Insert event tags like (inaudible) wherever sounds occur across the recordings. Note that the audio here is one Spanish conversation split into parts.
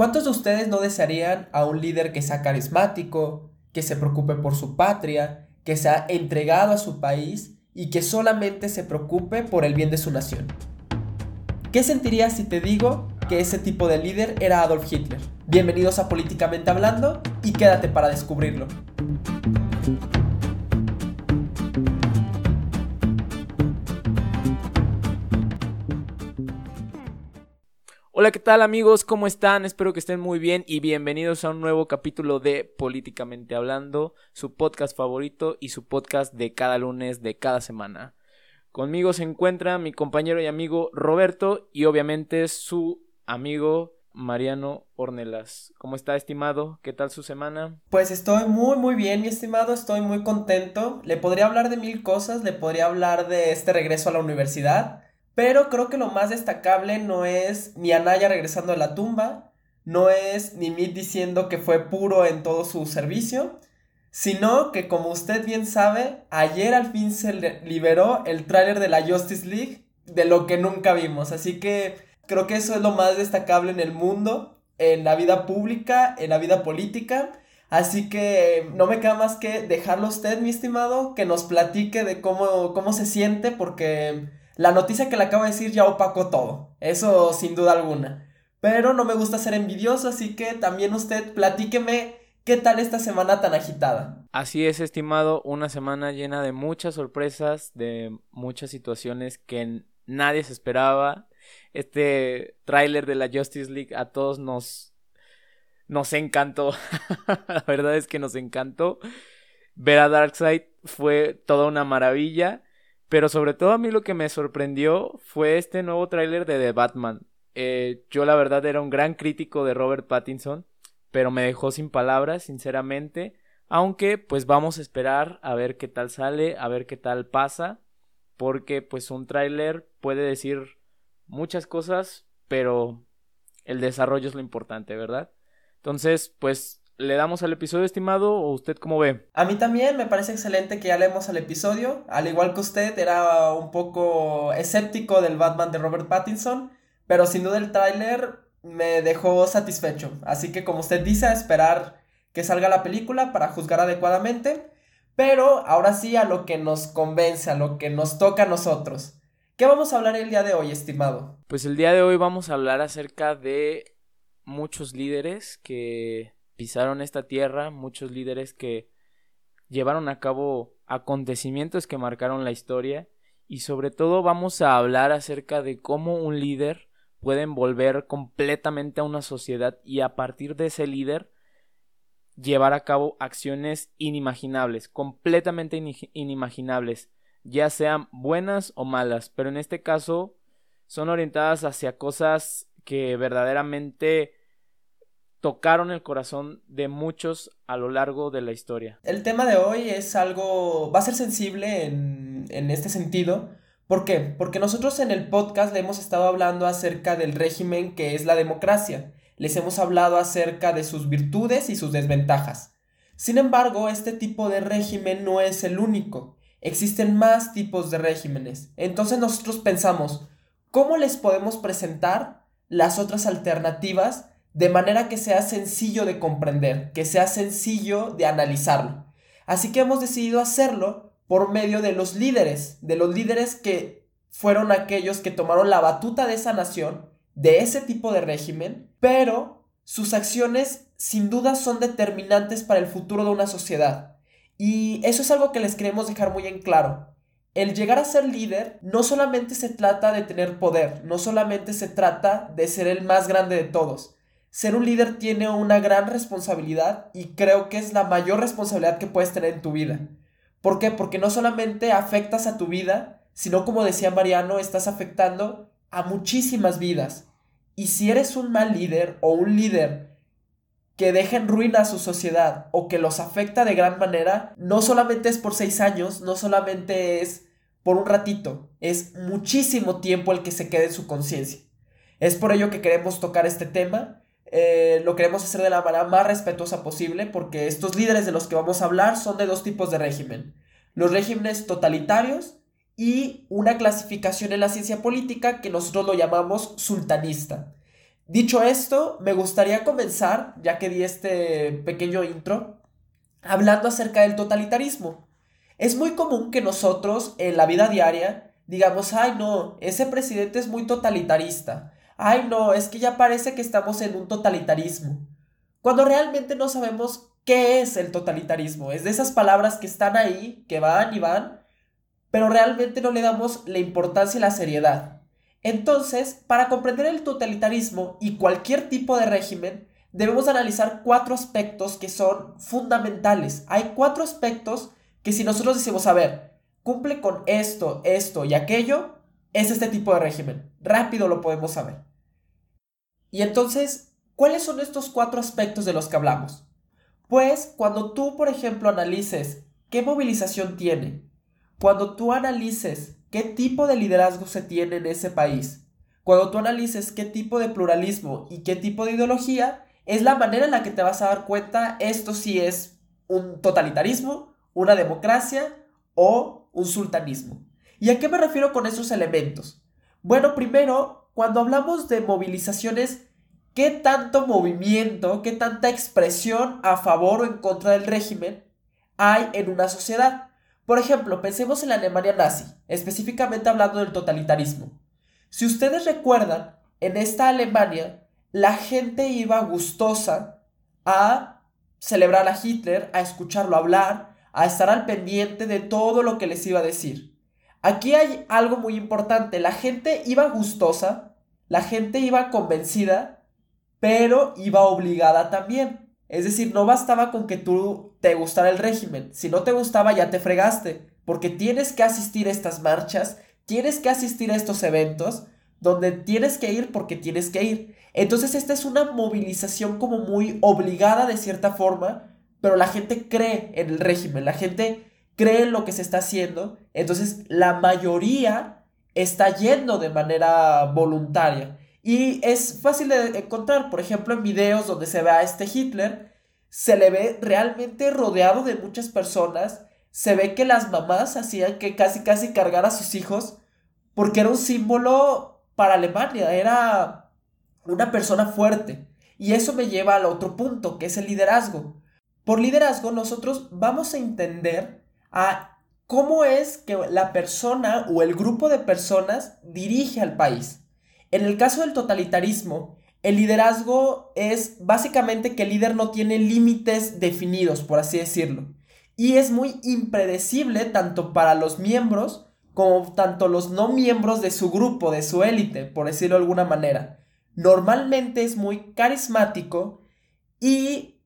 ¿Cuántos de ustedes no desearían a un líder que sea carismático, que se preocupe por su patria, que sea entregado a su país y que solamente se preocupe por el bien de su nación? ¿Qué sentirías si te digo que ese tipo de líder era Adolf Hitler? Bienvenidos a Políticamente Hablando y quédate para descubrirlo. Hola, ¿qué tal amigos? ¿Cómo están? Espero que estén muy bien y bienvenidos a un nuevo capítulo de Políticamente Hablando, su podcast favorito y su podcast de cada lunes de cada semana. Conmigo se encuentra mi compañero y amigo Roberto y obviamente su amigo Mariano Ornelas. ¿Cómo está, estimado? ¿Qué tal su semana? Pues estoy muy, muy bien, mi estimado. Estoy muy contento. Le podría hablar de mil cosas. Le podría hablar de este regreso a la universidad. Pero creo que lo más destacable no es ni Anaya regresando a la tumba, no es ni Mid diciendo que fue puro en todo su servicio, sino que como usted bien sabe, ayer al fin se liberó el tráiler de la Justice League de lo que nunca vimos, así que creo que eso es lo más destacable en el mundo, en la vida pública, en la vida política. Así que no me queda más que dejarlo a usted, mi estimado, que nos platique de cómo, cómo se siente, porque la noticia que le acabo de decir ya opacó todo, eso sin duda alguna. Pero no me gusta ser envidioso, así que también usted platíqueme qué tal esta semana tan agitada. Así es, estimado, una semana llena de muchas sorpresas, de muchas situaciones que nadie se esperaba. Este tráiler de la Justice League a todos nos nos encantó. (laughs) la verdad es que nos encantó. Ver a Darkseid fue toda una maravilla. Pero sobre todo a mí lo que me sorprendió fue este nuevo tráiler de The Batman. Eh, yo la verdad era un gran crítico de Robert Pattinson, pero me dejó sin palabras, sinceramente. Aunque pues vamos a esperar a ver qué tal sale, a ver qué tal pasa, porque pues un tráiler puede decir muchas cosas, pero el desarrollo es lo importante, ¿verdad? Entonces, pues ¿Le damos al episodio estimado o usted cómo ve? A mí también me parece excelente que ya leemos al episodio. Al igual que usted, era un poco escéptico del Batman de Robert Pattinson, pero sin duda el tráiler me dejó satisfecho. Así que como usted dice, a esperar que salga la película para juzgar adecuadamente. Pero ahora sí a lo que nos convence, a lo que nos toca a nosotros. ¿Qué vamos a hablar el día de hoy, estimado? Pues el día de hoy vamos a hablar acerca de muchos líderes que pisaron esta tierra, muchos líderes que llevaron a cabo acontecimientos que marcaron la historia. Y sobre todo vamos a hablar acerca de cómo un líder puede envolver completamente a una sociedad y a partir de ese líder llevar a cabo acciones inimaginables, completamente inimaginables, ya sean buenas o malas, pero en este caso son orientadas hacia cosas que verdaderamente tocaron el corazón de muchos a lo largo de la historia. El tema de hoy es algo, va a ser sensible en, en este sentido. ¿Por qué? Porque nosotros en el podcast le hemos estado hablando acerca del régimen que es la democracia. Les hemos hablado acerca de sus virtudes y sus desventajas. Sin embargo, este tipo de régimen no es el único. Existen más tipos de regímenes. Entonces nosotros pensamos, ¿cómo les podemos presentar las otras alternativas de manera que sea sencillo de comprender, que sea sencillo de analizarlo. Así que hemos decidido hacerlo por medio de los líderes, de los líderes que fueron aquellos que tomaron la batuta de esa nación, de ese tipo de régimen, pero sus acciones sin duda son determinantes para el futuro de una sociedad. Y eso es algo que les queremos dejar muy en claro. El llegar a ser líder no solamente se trata de tener poder, no solamente se trata de ser el más grande de todos, ser un líder tiene una gran responsabilidad y creo que es la mayor responsabilidad que puedes tener en tu vida. ¿Por qué? Porque no solamente afectas a tu vida, sino como decía Mariano, estás afectando a muchísimas vidas. Y si eres un mal líder o un líder que deja en ruina a su sociedad o que los afecta de gran manera, no solamente es por seis años, no solamente es por un ratito, es muchísimo tiempo el que se quede en su conciencia. Es por ello que queremos tocar este tema eh, lo queremos hacer de la manera más respetuosa posible porque estos líderes de los que vamos a hablar son de dos tipos de régimen. Los regímenes totalitarios y una clasificación en la ciencia política que nosotros lo llamamos sultanista. Dicho esto, me gustaría comenzar, ya que di este pequeño intro, hablando acerca del totalitarismo. Es muy común que nosotros en la vida diaria digamos, ay no, ese presidente es muy totalitarista, ay no, es que ya parece que estamos en un totalitarismo, cuando realmente no sabemos qué es el totalitarismo, es de esas palabras que están ahí, que van y van, pero realmente no le damos la importancia y la seriedad. Entonces, para comprender el totalitarismo y cualquier tipo de régimen, debemos analizar cuatro aspectos que son fundamentales. Hay cuatro aspectos que si nosotros decimos, a ver, cumple con esto, esto y aquello, es este tipo de régimen. Rápido lo podemos saber. Y entonces, ¿cuáles son estos cuatro aspectos de los que hablamos? Pues cuando tú, por ejemplo, analices qué movilización tiene, cuando tú analices qué tipo de liderazgo se tiene en ese país, cuando tú analices qué tipo de pluralismo y qué tipo de ideología, es la manera en la que te vas a dar cuenta esto si es un totalitarismo, una democracia o un sultanismo. ¿Y a qué me refiero con esos elementos? Bueno, primero, cuando hablamos de movilizaciones, ¿qué tanto movimiento, qué tanta expresión a favor o en contra del régimen hay en una sociedad? Por ejemplo, pensemos en la Alemania nazi, específicamente hablando del totalitarismo. Si ustedes recuerdan, en esta Alemania la gente iba gustosa a celebrar a Hitler, a escucharlo hablar, a estar al pendiente de todo lo que les iba a decir. Aquí hay algo muy importante, la gente iba gustosa, la gente iba convencida, pero iba obligada también. Es decir, no bastaba con que tú te gustara el régimen. Si no te gustaba, ya te fregaste. Porque tienes que asistir a estas marchas, tienes que asistir a estos eventos, donde tienes que ir porque tienes que ir. Entonces esta es una movilización como muy obligada de cierta forma, pero la gente cree en el régimen, la gente cree en lo que se está haciendo, entonces la mayoría está yendo de manera voluntaria. Y es fácil de encontrar, por ejemplo, en videos donde se ve a este Hitler, se le ve realmente rodeado de muchas personas, se ve que las mamás hacían que casi casi cargar a sus hijos, porque era un símbolo para Alemania, era una persona fuerte. Y eso me lleva al otro punto, que es el liderazgo. Por liderazgo nosotros vamos a entender a cómo es que la persona o el grupo de personas dirige al país. En el caso del totalitarismo, el liderazgo es básicamente que el líder no tiene límites definidos, por así decirlo. Y es muy impredecible tanto para los miembros como tanto los no miembros de su grupo, de su élite, por decirlo de alguna manera. Normalmente es muy carismático y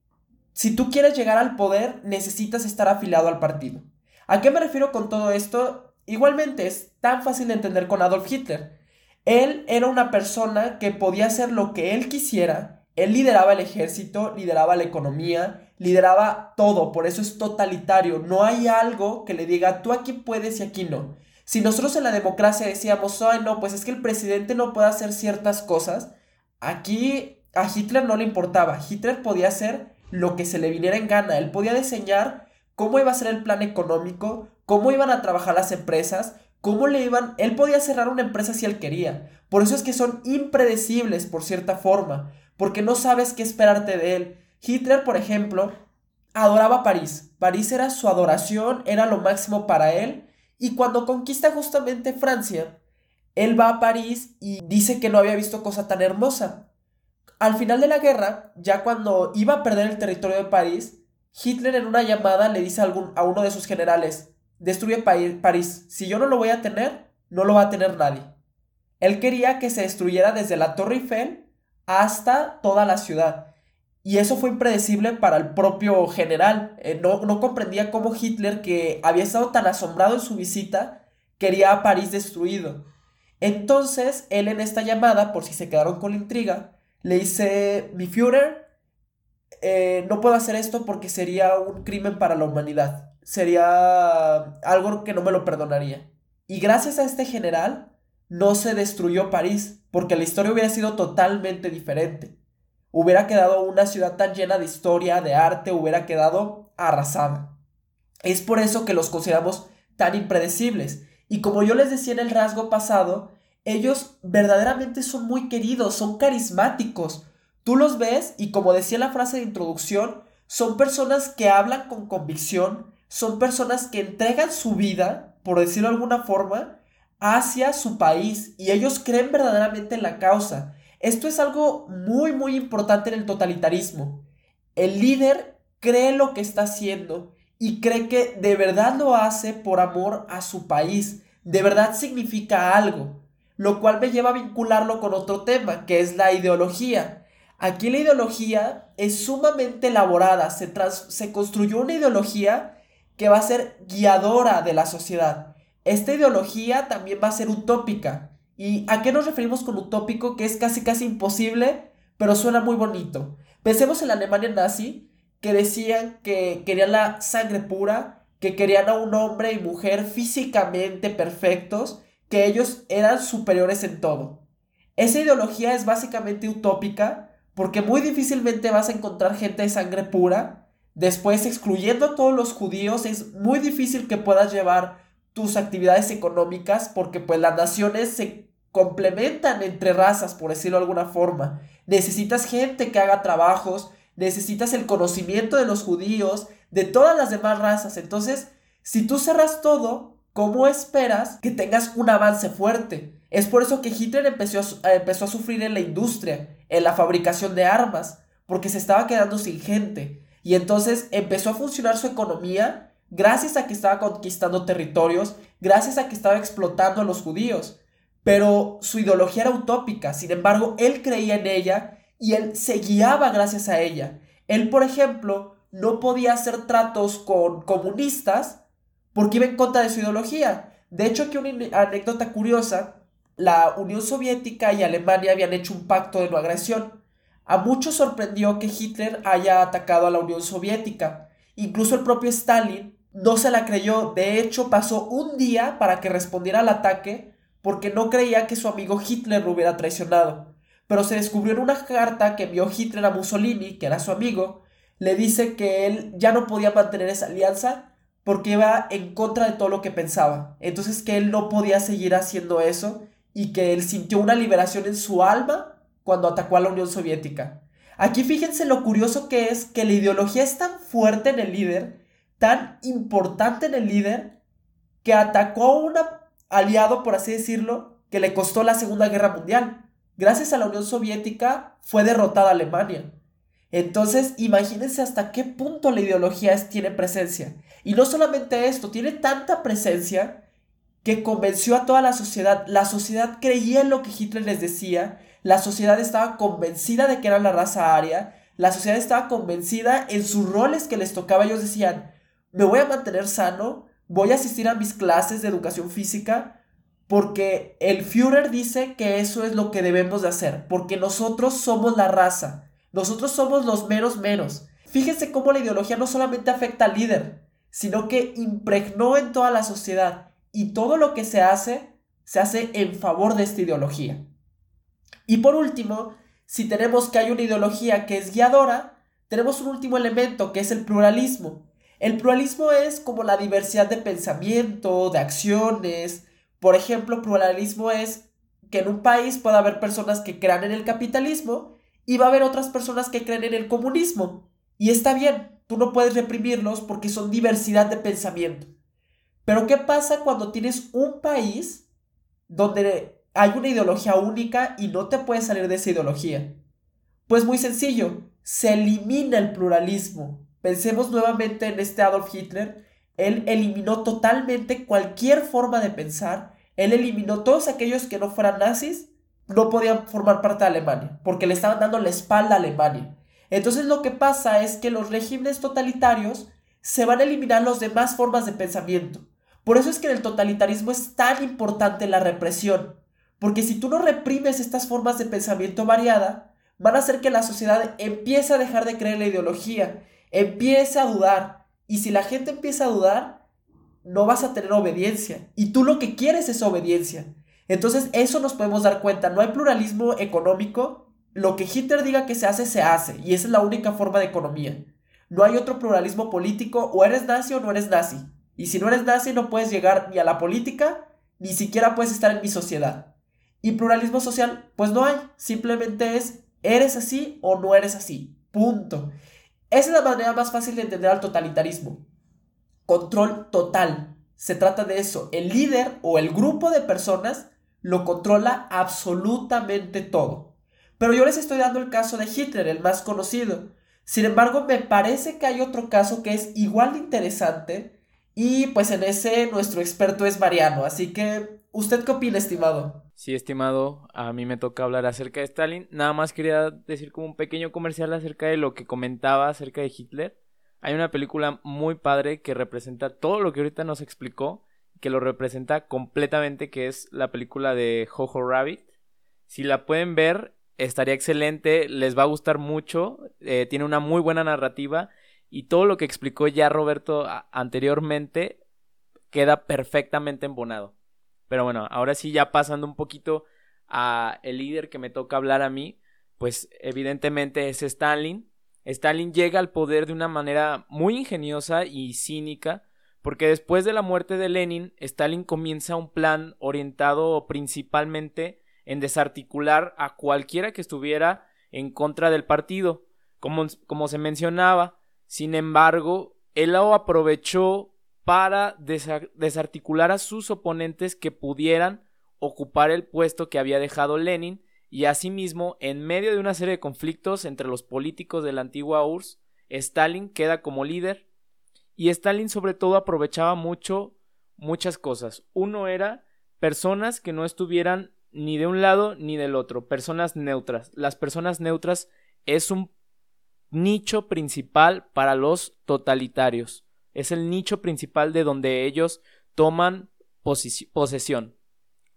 si tú quieres llegar al poder necesitas estar afiliado al partido. ¿A qué me refiero con todo esto? Igualmente es tan fácil de entender con Adolf Hitler. Él era una persona que podía hacer lo que él quisiera. Él lideraba el ejército, lideraba la economía, lideraba todo. Por eso es totalitario. No hay algo que le diga, tú aquí puedes y aquí no. Si nosotros en la democracia decíamos, ay no, pues es que el presidente no puede hacer ciertas cosas, aquí a Hitler no le importaba. Hitler podía hacer lo que se le viniera en gana. Él podía diseñar cómo iba a ser el plan económico, cómo iban a trabajar las empresas, ¿Cómo le iban? Él podía cerrar una empresa si él quería. Por eso es que son impredecibles por cierta forma, porque no sabes qué esperarte de él. Hitler, por ejemplo, adoraba París. París era su adoración, era lo máximo para él. Y cuando conquista justamente Francia, él va a París y dice que no había visto cosa tan hermosa. Al final de la guerra, ya cuando iba a perder el territorio de París, Hitler en una llamada le dice a, a uno de sus generales, destruye París. Si yo no lo voy a tener, no lo va a tener nadie. Él quería que se destruyera desde la Torre Eiffel hasta toda la ciudad. Y eso fue impredecible para el propio general. Eh, no, no comprendía cómo Hitler, que había estado tan asombrado en su visita, quería a París destruido. Entonces, él en esta llamada, por si se quedaron con la intriga, le dice, mi Führer, eh, no puedo hacer esto porque sería un crimen para la humanidad sería algo que no me lo perdonaría. Y gracias a este general no se destruyó París, porque la historia hubiera sido totalmente diferente. Hubiera quedado una ciudad tan llena de historia, de arte, hubiera quedado arrasada. Es por eso que los consideramos tan impredecibles. Y como yo les decía en el rasgo pasado, ellos verdaderamente son muy queridos, son carismáticos. Tú los ves y como decía la frase de introducción, son personas que hablan con convicción, son personas que entregan su vida, por decirlo de alguna forma, hacia su país y ellos creen verdaderamente en la causa. Esto es algo muy muy importante en el totalitarismo. El líder cree lo que está haciendo y cree que de verdad lo hace por amor a su país, de verdad significa algo, lo cual me lleva a vincularlo con otro tema, que es la ideología. Aquí la ideología es sumamente elaborada, se, se construyó una ideología que va a ser guiadora de la sociedad. Esta ideología también va a ser utópica. ¿Y a qué nos referimos con utópico? Que es casi casi imposible, pero suena muy bonito. Pensemos en la Alemania nazi, que decían que querían la sangre pura, que querían a un hombre y mujer físicamente perfectos, que ellos eran superiores en todo. Esa ideología es básicamente utópica porque muy difícilmente vas a encontrar gente de sangre pura. Después, excluyendo a todos los judíos, es muy difícil que puedas llevar tus actividades económicas porque pues las naciones se complementan entre razas, por decirlo de alguna forma. Necesitas gente que haga trabajos, necesitas el conocimiento de los judíos, de todas las demás razas. Entonces, si tú cerras todo, ¿cómo esperas que tengas un avance fuerte? Es por eso que Hitler empezó a, empezó a sufrir en la industria, en la fabricación de armas, porque se estaba quedando sin gente. Y entonces empezó a funcionar su economía gracias a que estaba conquistando territorios, gracias a que estaba explotando a los judíos. Pero su ideología era utópica, sin embargo, él creía en ella y él se guiaba gracias a ella. Él, por ejemplo, no podía hacer tratos con comunistas porque iba en contra de su ideología. De hecho, aquí una anécdota curiosa, la Unión Soviética y Alemania habían hecho un pacto de no agresión. A muchos sorprendió que Hitler haya atacado a la Unión Soviética. Incluso el propio Stalin no se la creyó. De hecho, pasó un día para que respondiera al ataque porque no creía que su amigo Hitler lo hubiera traicionado pero se descubrió en una carta que envió Hitler a Mussolini, que era su amigo, le dice que él ya no podía mantener esa alianza porque iba en contra de todo lo que pensaba. Entonces que él no podía seguir haciendo eso y que él sintió una liberación en su alma cuando atacó a la Unión Soviética. Aquí fíjense lo curioso que es que la ideología es tan fuerte en el líder, tan importante en el líder, que atacó a un aliado, por así decirlo, que le costó la Segunda Guerra Mundial gracias a la Unión Soviética fue derrotada Alemania. Entonces, imagínense hasta qué punto la ideología tiene presencia. Y no solamente esto, tiene tanta presencia que convenció a toda la sociedad. La sociedad creía en lo que Hitler les decía, la sociedad estaba convencida de que era la raza aria, la sociedad estaba convencida en sus roles que les tocaba. Ellos decían, me voy a mantener sano, voy a asistir a mis clases de educación física, porque el Führer dice que eso es lo que debemos de hacer, porque nosotros somos la raza, nosotros somos los meros menos. Fíjense cómo la ideología no solamente afecta al líder, sino que impregnó en toda la sociedad y todo lo que se hace se hace en favor de esta ideología. Y por último, si tenemos que hay una ideología que es guiadora, tenemos un último elemento que es el pluralismo. El pluralismo es como la diversidad de pensamiento, de acciones, por ejemplo, pluralismo es que en un país pueda haber personas que crean en el capitalismo y va a haber otras personas que creen en el comunismo. Y está bien, tú no puedes reprimirlos porque son diversidad de pensamiento. Pero ¿qué pasa cuando tienes un país donde hay una ideología única y no te puedes salir de esa ideología? Pues muy sencillo, se elimina el pluralismo. Pensemos nuevamente en este Adolf Hitler. Él eliminó totalmente cualquier forma de pensar él eliminó todos aquellos que no fueran nazis, no podían formar parte de Alemania, porque le estaban dando la espalda a Alemania. Entonces lo que pasa es que los regímenes totalitarios se van a eliminar las demás formas de pensamiento. Por eso es que en el totalitarismo es tan importante la represión, porque si tú no reprimes estas formas de pensamiento variada, van a hacer que la sociedad empiece a dejar de creer la ideología, empiece a dudar, y si la gente empieza a dudar, no vas a tener obediencia. Y tú lo que quieres es obediencia. Entonces eso nos podemos dar cuenta. No hay pluralismo económico. Lo que Hitler diga que se hace, se hace. Y esa es la única forma de economía. No hay otro pluralismo político. O eres nazi o no eres nazi. Y si no eres nazi no puedes llegar ni a la política, ni siquiera puedes estar en mi sociedad. Y pluralismo social, pues no hay. Simplemente es, eres así o no eres así. Punto. Esa es la manera más fácil de entender al totalitarismo. Control total. Se trata de eso. El líder o el grupo de personas lo controla absolutamente todo. Pero yo les estoy dando el caso de Hitler, el más conocido. Sin embargo, me parece que hay otro caso que es igual de interesante y pues en ese nuestro experto es Mariano. Así que, ¿usted qué opina, estimado? Sí, estimado, a mí me toca hablar acerca de Stalin. Nada más quería decir como un pequeño comercial acerca de lo que comentaba acerca de Hitler. Hay una película muy padre que representa todo lo que ahorita nos explicó, que lo representa completamente, que es la película de Jojo Rabbit. Si la pueden ver, estaría excelente, les va a gustar mucho, eh, tiene una muy buena narrativa y todo lo que explicó ya Roberto anteriormente queda perfectamente embonado. Pero bueno, ahora sí ya pasando un poquito a el líder que me toca hablar a mí, pues evidentemente es Stalin. Stalin llega al poder de una manera muy ingeniosa y cínica, porque después de la muerte de Lenin, Stalin comienza un plan orientado principalmente en desarticular a cualquiera que estuviera en contra del partido, como, como se mencionaba. Sin embargo, él lo aprovechó para desarticular a sus oponentes que pudieran ocupar el puesto que había dejado Lenin y asimismo, en medio de una serie de conflictos entre los políticos de la antigua URSS, Stalin queda como líder y Stalin sobre todo aprovechaba mucho muchas cosas. Uno era personas que no estuvieran ni de un lado ni del otro, personas neutras. Las personas neutras es un nicho principal para los totalitarios es el nicho principal de donde ellos toman posesión.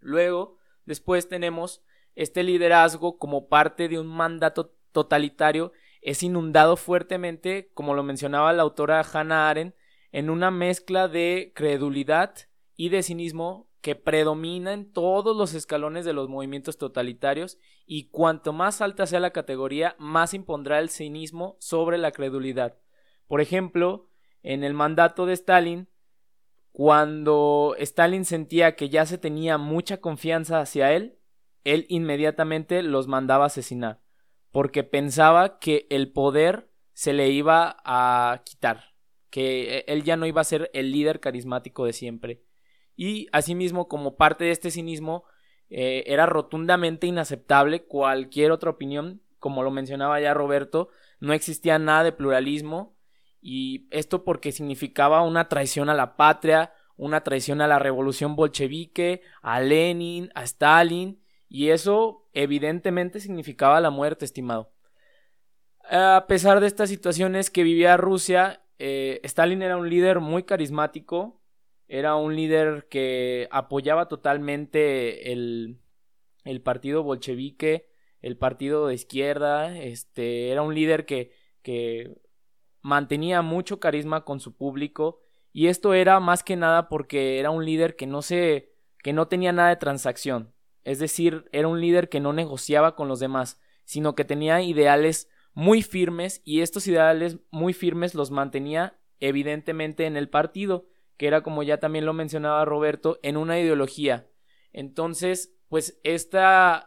Luego, después tenemos este liderazgo como parte de un mandato totalitario es inundado fuertemente, como lo mencionaba la autora Hannah Arendt, en una mezcla de credulidad y de cinismo que predomina en todos los escalones de los movimientos totalitarios y cuanto más alta sea la categoría, más impondrá el cinismo sobre la credulidad. Por ejemplo, en el mandato de Stalin, cuando Stalin sentía que ya se tenía mucha confianza hacia él, él inmediatamente los mandaba asesinar, porque pensaba que el poder se le iba a quitar, que él ya no iba a ser el líder carismático de siempre. Y asimismo, como parte de este cinismo, eh, era rotundamente inaceptable cualquier otra opinión, como lo mencionaba ya Roberto, no existía nada de pluralismo, y esto porque significaba una traición a la patria, una traición a la revolución bolchevique, a Lenin, a Stalin, y eso evidentemente significaba la muerte, estimado. A pesar de estas situaciones que vivía Rusia, eh, Stalin era un líder muy carismático, era un líder que apoyaba totalmente el, el partido bolchevique, el partido de izquierda, este, era un líder que, que mantenía mucho carisma con su público y esto era más que nada porque era un líder que no se que no tenía nada de transacción, es decir, era un líder que no negociaba con los demás, sino que tenía ideales muy firmes y estos ideales muy firmes los mantenía evidentemente en el partido, que era como ya también lo mencionaba Roberto, en una ideología. Entonces, pues este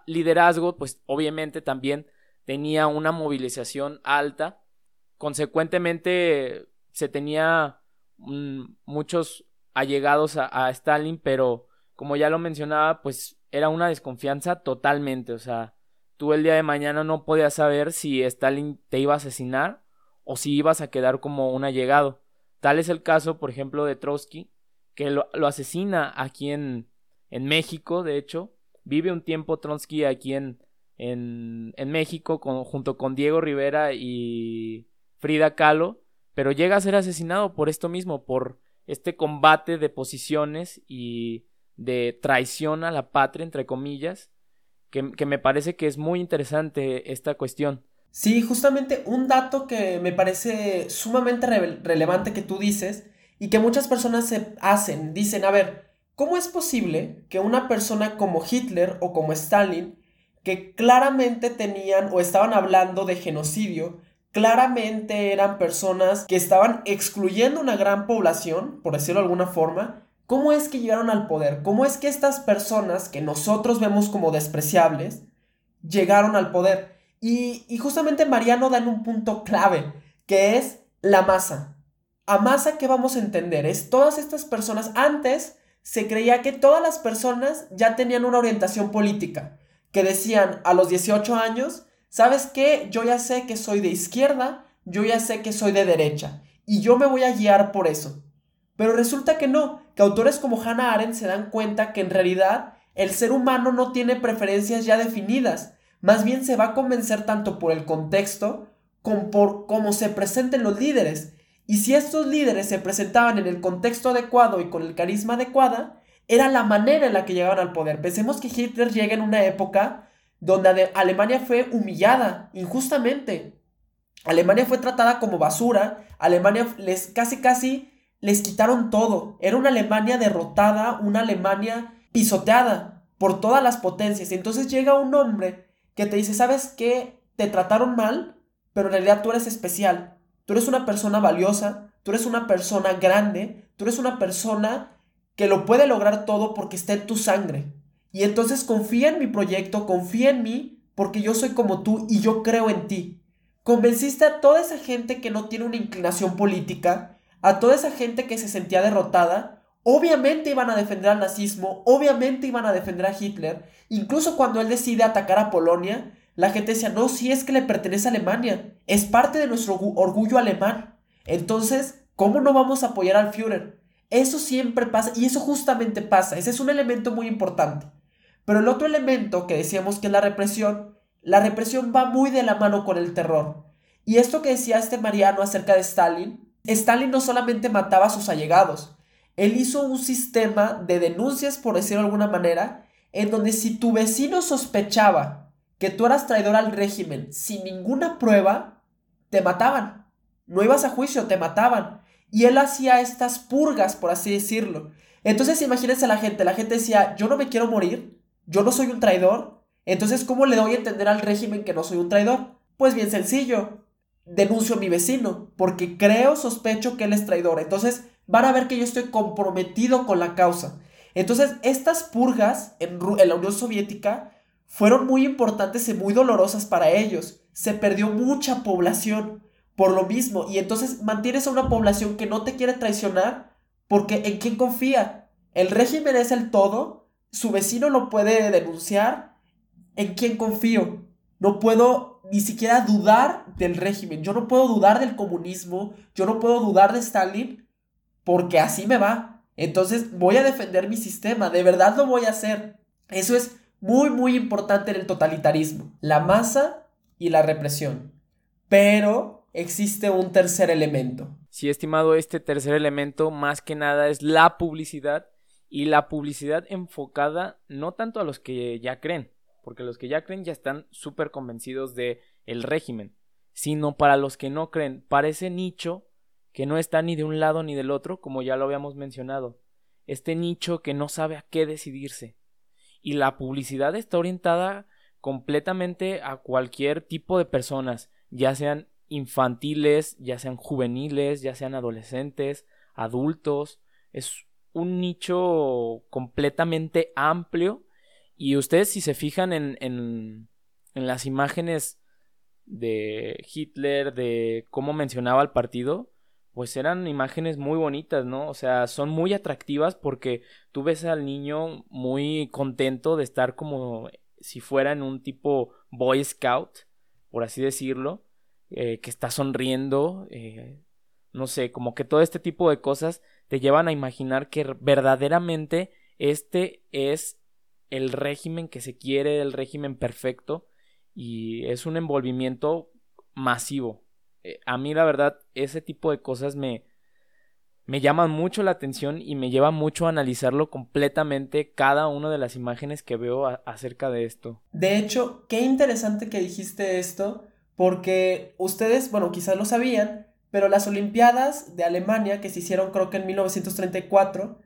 liderazgo, pues obviamente también tenía una movilización alta Consecuentemente se tenía mm, muchos allegados a, Stalin, pero como ya lo mencionaba, pues era una desconfianza totalmente. O sea, tú el día de mañana no podías saber si Stalin te iba a asesinar o si ibas a quedar como un allegado. Tal es el caso, por ejemplo, de Trotsky, que lo, asesina aquí en, en, México, de hecho. Vive un tiempo Trotsky aquí en, en, en México junto con Diego Rivera y Frida Kahlo, pero llega a ser asesinado por esto mismo, por este combate de posiciones y de traición a la patria, entre comillas, que, me parece que es muy interesante esta cuestión. Sí, justamente un dato que me parece sumamente relevante que tú dices y que muchas personas se hacen, dicen, a ver, ¿cómo es posible que una persona como Hitler o como Stalin, que claramente tenían o estaban hablando de genocidio, claramente eran personas que estaban excluyendo una gran población, por decirlo de alguna forma, ¿Cómo es que llegaron al poder? ¿Cómo es que estas personas que nosotros vemos como despreciables llegaron al poder? Y, justamente Mariano da un punto clave, que es la masa. A masa, ¿qué vamos a entender? Es todas estas personas, antes se creía que todas las personas ya tenían una orientación política, que decían a los 18 años, ¿sabes qué? Yo ya sé que soy de izquierda, yo ya sé que soy de derecha, y yo me voy a guiar por eso. Pero resulta que no, que autores como Hannah Arendt se dan cuenta que en realidad el ser humano no tiene preferencias ya definidas, más bien se va a convencer tanto por el contexto como por cómo se presenten los líderes. Y si estos líderes se presentaban en el contexto adecuado y con el carisma adecuada, era la manera en la que llegaban al poder. Pensemos que Hitler llega en una época donde Alemania fue humillada injustamente. Alemania fue tratada como basura, Alemania les casi casi les quitaron todo. Era una Alemania derrotada, una Alemania pisoteada por todas las potencias. Entonces llega un hombre que te dice, ¿sabes qué? Te trataron mal, pero en realidad tú eres especial. Tú eres una persona valiosa, tú eres una persona grande, tú eres una persona que lo puede lograr todo porque está en tu sangre. Y entonces confía en mi proyecto, confía en mí, porque yo soy como tú y yo creo en ti. Convenciste a toda esa gente que no tiene una inclinación política, a toda esa gente que se sentía derrotada, obviamente iban a defender al nazismo, obviamente iban a defender a Hitler, incluso cuando él decide atacar a Polonia, la gente decía, no, si es que le pertenece a Alemania, es parte de nuestro orgullo alemán. Entonces, ¿cómo no vamos a apoyar al Führer? Eso siempre pasa y eso justamente pasa, ese es un elemento muy importante. Pero el otro elemento que decíamos que es la represión, la represión va muy de la mano con el terror. Y esto que decía este Mariano acerca de Stalin, Stalin no solamente mataba a sus allegados, él hizo un sistema de denuncias, por decirlo de alguna manera, en donde si tu vecino sospechaba que tú eras traidor al régimen sin ninguna prueba, te mataban. No ibas a juicio, te mataban. Y él hacía estas purgas, por así decirlo. Entonces imagínense a la gente, la gente decía, yo no me quiero morir, yo no soy un traidor. Entonces, ¿cómo le doy a entender al régimen que no soy un traidor? Pues bien sencillo, denuncio a mi vecino, porque creo, sospecho que él es traidor. Entonces, van a ver que yo estoy comprometido con la causa. Entonces, estas purgas en, la Unión Soviética fueron muy importantes y muy dolorosas para ellos. Se perdió mucha población por lo mismo y entonces mantienes a una población que no te quiere traicionar porque ¿en quién confía? El régimen es el todo, su vecino lo puede denunciar, ¿en quién confío? No puedo ni siquiera dudar del régimen, yo no puedo dudar del comunismo, yo no puedo dudar de Stalin porque así me va. Entonces voy a defender mi sistema, de verdad lo voy a hacer. Eso es muy, muy importante en el totalitarismo, la masa y la represión. Pero existe un tercer elemento. Sí, estimado, este tercer elemento más que nada es la publicidad y la publicidad enfocada no tanto a los que ya creen, porque los que ya creen ya están súper convencidos de el régimen, sino para los que no creen, para ese nicho que no está ni de un lado ni del otro, como ya lo habíamos mencionado, este nicho que no sabe a qué decidirse, y la publicidad está orientada completamente a cualquier tipo de personas, ya sean infantiles, ya sean juveniles, ya sean adolescentes, adultos. Es un nicho completamente amplio. Y ustedes si se fijan en, en, en las imágenes de Hitler, de cómo mencionaba al partido, pues eran imágenes muy bonitas, ¿no? O sea, son muy atractivas porque tú ves al niño muy contento de estar como si fuera en un tipo Boy Scout, por así decirlo, eh, que está sonriendo, eh, no sé, como que todo este tipo de cosas te llevan a imaginar que verdaderamente este es el régimen que se quiere, el régimen perfecto, y es un envolvimiento masivo. Eh, a mí la verdad ese tipo de cosas me, me llaman mucho la atención y me lleva mucho a analizarlo completamente cada una de las imágenes que veo acerca de esto. De hecho, qué interesante que dijiste esto, porque ustedes, bueno, quizás lo sabían, pero las Olimpiadas de Alemania, que se hicieron creo que en 1934,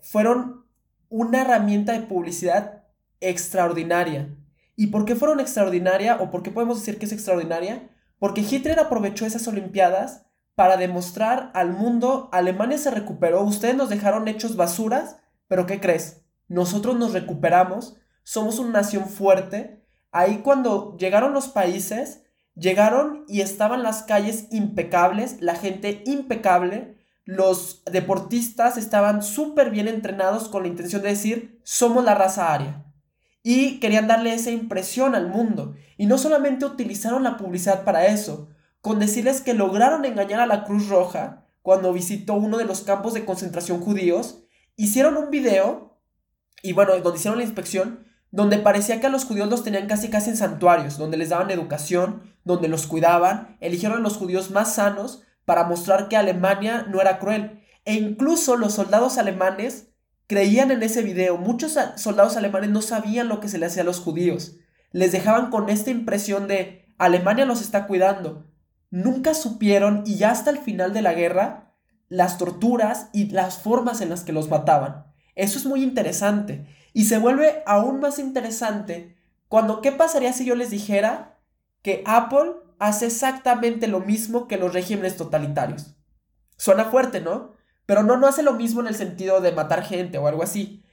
fueron una herramienta de publicidad extraordinaria. ¿Y por qué fueron extraordinaria o por qué podemos decir que es extraordinaria? Porque Hitler aprovechó esas Olimpiadas para demostrar al mundo, Alemania se recuperó, ustedes nos dejaron hechos basuras, pero ¿qué crees? Nosotros nos recuperamos, somos una nación fuerte. Ahí cuando llegaron los países, llegaron y estaban las calles impecables, la gente impecable, los deportistas estaban súper bien entrenados con la intención de decir, somos la raza aria. Y querían darle esa impresión al mundo. Y no solamente utilizaron la publicidad para eso, con decirles que lograron engañar a la Cruz Roja cuando visitó uno de los campos de concentración judíos, hicieron un video, y bueno, donde hicieron la inspección, donde parecía que a los judíos los tenían casi casi en santuarios, donde les daban educación, donde los cuidaban, eligieron a los judíos más sanos para mostrar que Alemania no era cruel. E incluso los soldados alemanes creían en ese video. Muchos soldados alemanes no sabían lo que se le hacía a los judíos. Les dejaban con esta impresión de Alemania los está cuidando. Nunca supieron y ya hasta el final de la guerra las torturas y las formas en las que los mataban. Eso es muy interesante. Y se vuelve aún más interesante cuando qué pasaría si yo les dijera que Apple hace exactamente lo mismo que los regímenes totalitarios. Suena fuerte, ¿no? Pero no, no hace lo mismo en el sentido de matar gente o algo así.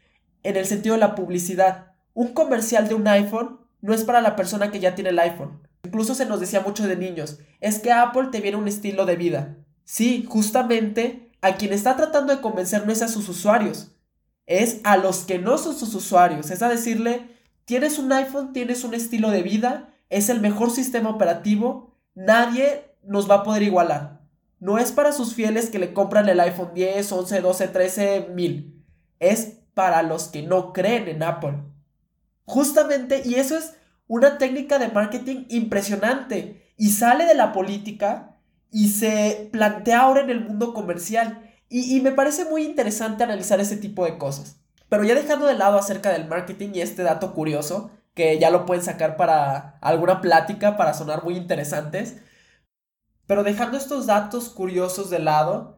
En el sentido de la publicidad. Un comercial de un iPhone no es para la persona que ya tiene el iPhone. Incluso se nos decía mucho de niños, es que Apple te viene un estilo de vida. Sí, justamente a quien está tratando de convencer no es a sus usuarios, es a los que no son sus usuarios. Es a decirle, tienes un iPhone, tienes un estilo de vida, es el mejor sistema operativo, nadie nos va a poder igualar. No es para sus fieles que le compran el iPhone 10, 11, 12, 13, mil. Es para los que no creen en Apple. Justamente, y eso es una técnica de marketing impresionante y sale de la política y se plantea ahora en el mundo comercial. Y, y, me parece muy interesante analizar ese tipo de cosas. Pero ya dejando de lado acerca del marketing y este dato curioso, que ya lo pueden sacar para alguna plática para sonar muy interesantes. Pero dejando estos datos curiosos de lado,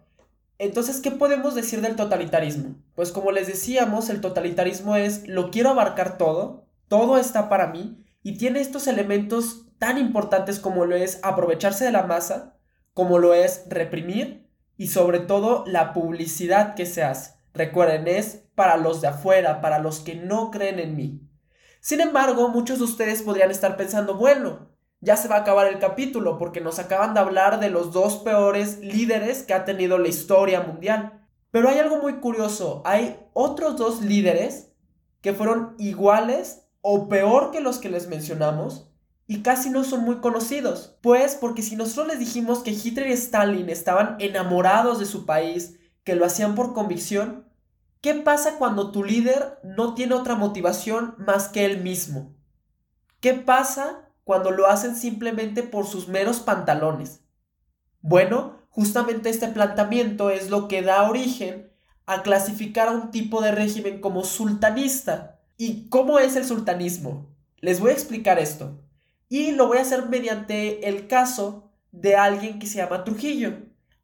entonces, ¿qué podemos decir del totalitarismo? Pues como les decíamos, el totalitarismo es lo quiero abarcar todo, todo está para mí, y tiene estos elementos tan importantes como lo es aprovecharse de la masa, como lo es reprimir, y sobre todo la publicidad que se hace. Recuerden, es para los de afuera, para los que no creen en mí. Sin embargo, muchos de ustedes podrían estar pensando, bueno, ya se va a acabar el capítulo porque nos acaban de hablar de los dos peores líderes que ha tenido la historia mundial. Pero hay algo muy curioso, hay otros dos líderes que fueron iguales o peor que los que les mencionamos y casi no son muy conocidos. Pues porque si nosotros les dijimos que Hitler y Stalin estaban enamorados de su país, que lo hacían por convicción, ¿Qué pasa cuando tu líder no tiene otra motivación más que él mismo? ¿Qué pasa cuando lo hacen simplemente por sus meros pantalones? Bueno, justamente este planteamiento es lo que da origen a clasificar a un tipo de régimen como sultanista. ¿Y cómo es el sultanismo? Les voy a explicar esto. Y lo voy a hacer mediante el caso de alguien que se llama Trujillo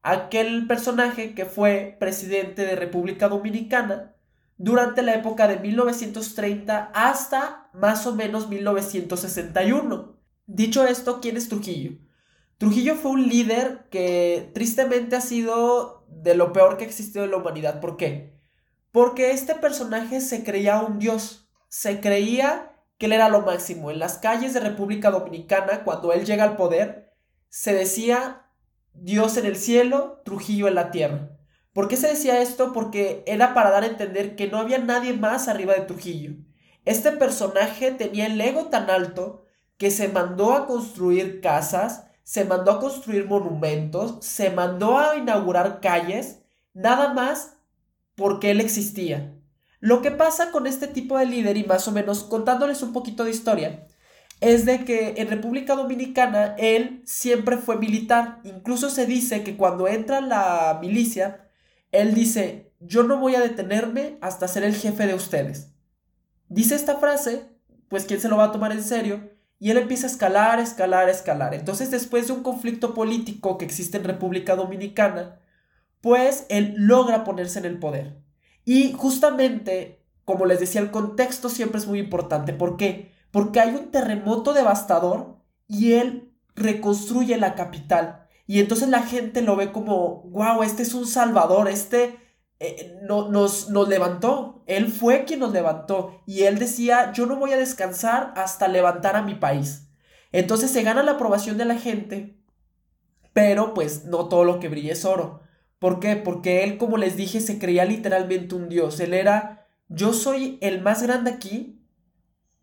aquel personaje que fue presidente de República Dominicana durante la época de 1930 hasta más o menos 1961. Dicho esto, ¿quién es Trujillo? Trujillo fue un líder que tristemente ha sido de lo peor que ha existido en la humanidad. ¿Por qué? Porque este personaje se creía un dios, se creía que él era lo máximo. En las calles de República Dominicana, cuando él llega al poder, se decía Dios en el cielo, Trujillo en la tierra. ¿Por qué se decía esto? Porque era para dar a entender que no había nadie más arriba de Trujillo. Este personaje tenía el ego tan alto que se mandó a construir casas, se mandó a construir monumentos, se mandó a inaugurar calles, nada más porque él existía. Lo que pasa con este tipo de líder, y más o menos contándoles un poquito de historia, es de que en República Dominicana él siempre fue militar. Incluso se dice que cuando entra la milicia, él dice, yo no voy a detenerme hasta ser el jefe de ustedes. Dice esta frase, pues ¿quién se lo va a tomar en serio? Y él empieza a escalar, escalar, escalar. Entonces después de un conflicto político que existe en República Dominicana, pues él logra ponerse en el poder. Y justamente, como les decía, el contexto siempre es muy importante. ¿Por qué? porque hay un terremoto devastador y él reconstruye la capital. Y entonces la gente lo ve como, wow, este es un salvador, este eh, no, nos, nos levantó, él fue quien nos levantó. Y él decía, yo no voy a descansar hasta levantar a mi país. Entonces se gana la aprobación de la gente, pero pues no todo lo que brilla es oro. ¿Por qué? Porque él, como les dije, se creía literalmente un dios. Él era, yo soy el más grande aquí.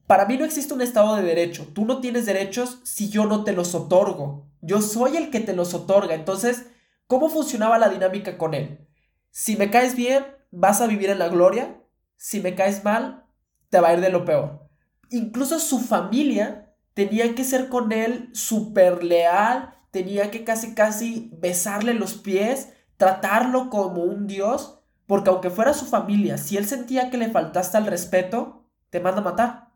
Para mí no existe un estado de derecho. Tú no tienes derechos si yo no te los otorgo. Yo soy el que te los otorga. Entonces, ¿cómo funcionaba la dinámica con él? Si me caes bien, vas a vivir en la gloria. Si me caes mal, te va a ir de lo peor. Incluso su familia tenía que ser con él súper leal, tenía que casi casi besarle los pies tratarlo como un dios, porque aunque fuera su familia, si él sentía que le faltaste al respeto, te manda a matar.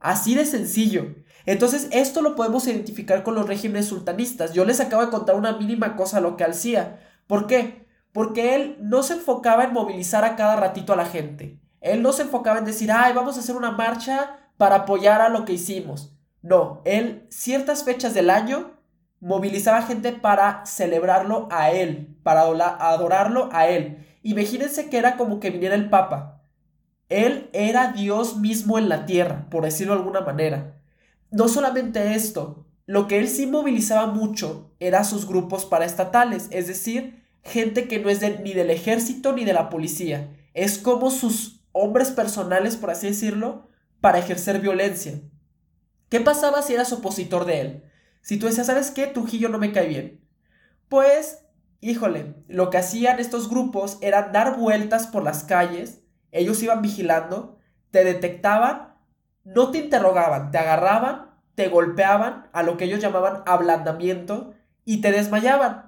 Así de sencillo. Entonces, esto lo podemos identificar con los regímenes sultanistas. Yo les acabo de contar una mínima cosa lo que hacía. ¿Por qué? Porque él no se enfocaba en movilizar a cada ratito a la gente. Él no se enfocaba en decir, ay, vamos a hacer una marcha para apoyar a lo que hicimos. No, él ciertas fechas del año movilizaba gente para celebrarlo a él, para adorarlo a él. Imagínense que era como que viniera el Papa. Él era Dios mismo en la tierra, por decirlo de alguna manera. No solamente esto, lo que él sí movilizaba mucho era sus grupos paraestatales, es decir, gente que no es ni del ejército ni de la policía. Es como sus hombres personales, por así decirlo, para ejercer violencia. ¿Qué pasaba si eras opositor de él? Si tú decías, ¿sabes qué? Trujillo no me cae bien. Pues, híjole, lo que hacían estos grupos era dar vueltas por las calles, ellos iban vigilando, te detectaban, no te interrogaban, te agarraban, te golpeaban a lo que ellos llamaban ablandamiento y te desmayaban.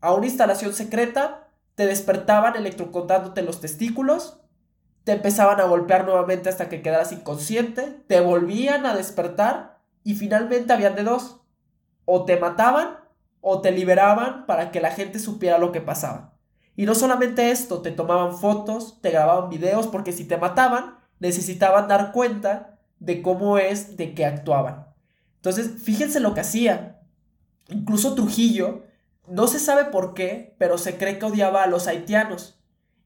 A una instalación secreta, te despertaban electrocutándote los testículos, te empezaban a golpear nuevamente hasta que quedaras inconsciente, te volvían a despertar y finalmente habían de dos o te mataban o te liberaban para que la gente supiera lo que pasaba. Y no solamente esto, te tomaban fotos, te grababan videos, porque si te mataban, necesitaban dar cuenta de cómo es de que actuaban. Entonces, fíjense lo que hacía. Incluso Trujillo, no se sabe por qué, pero se cree que odiaba a los haitianos.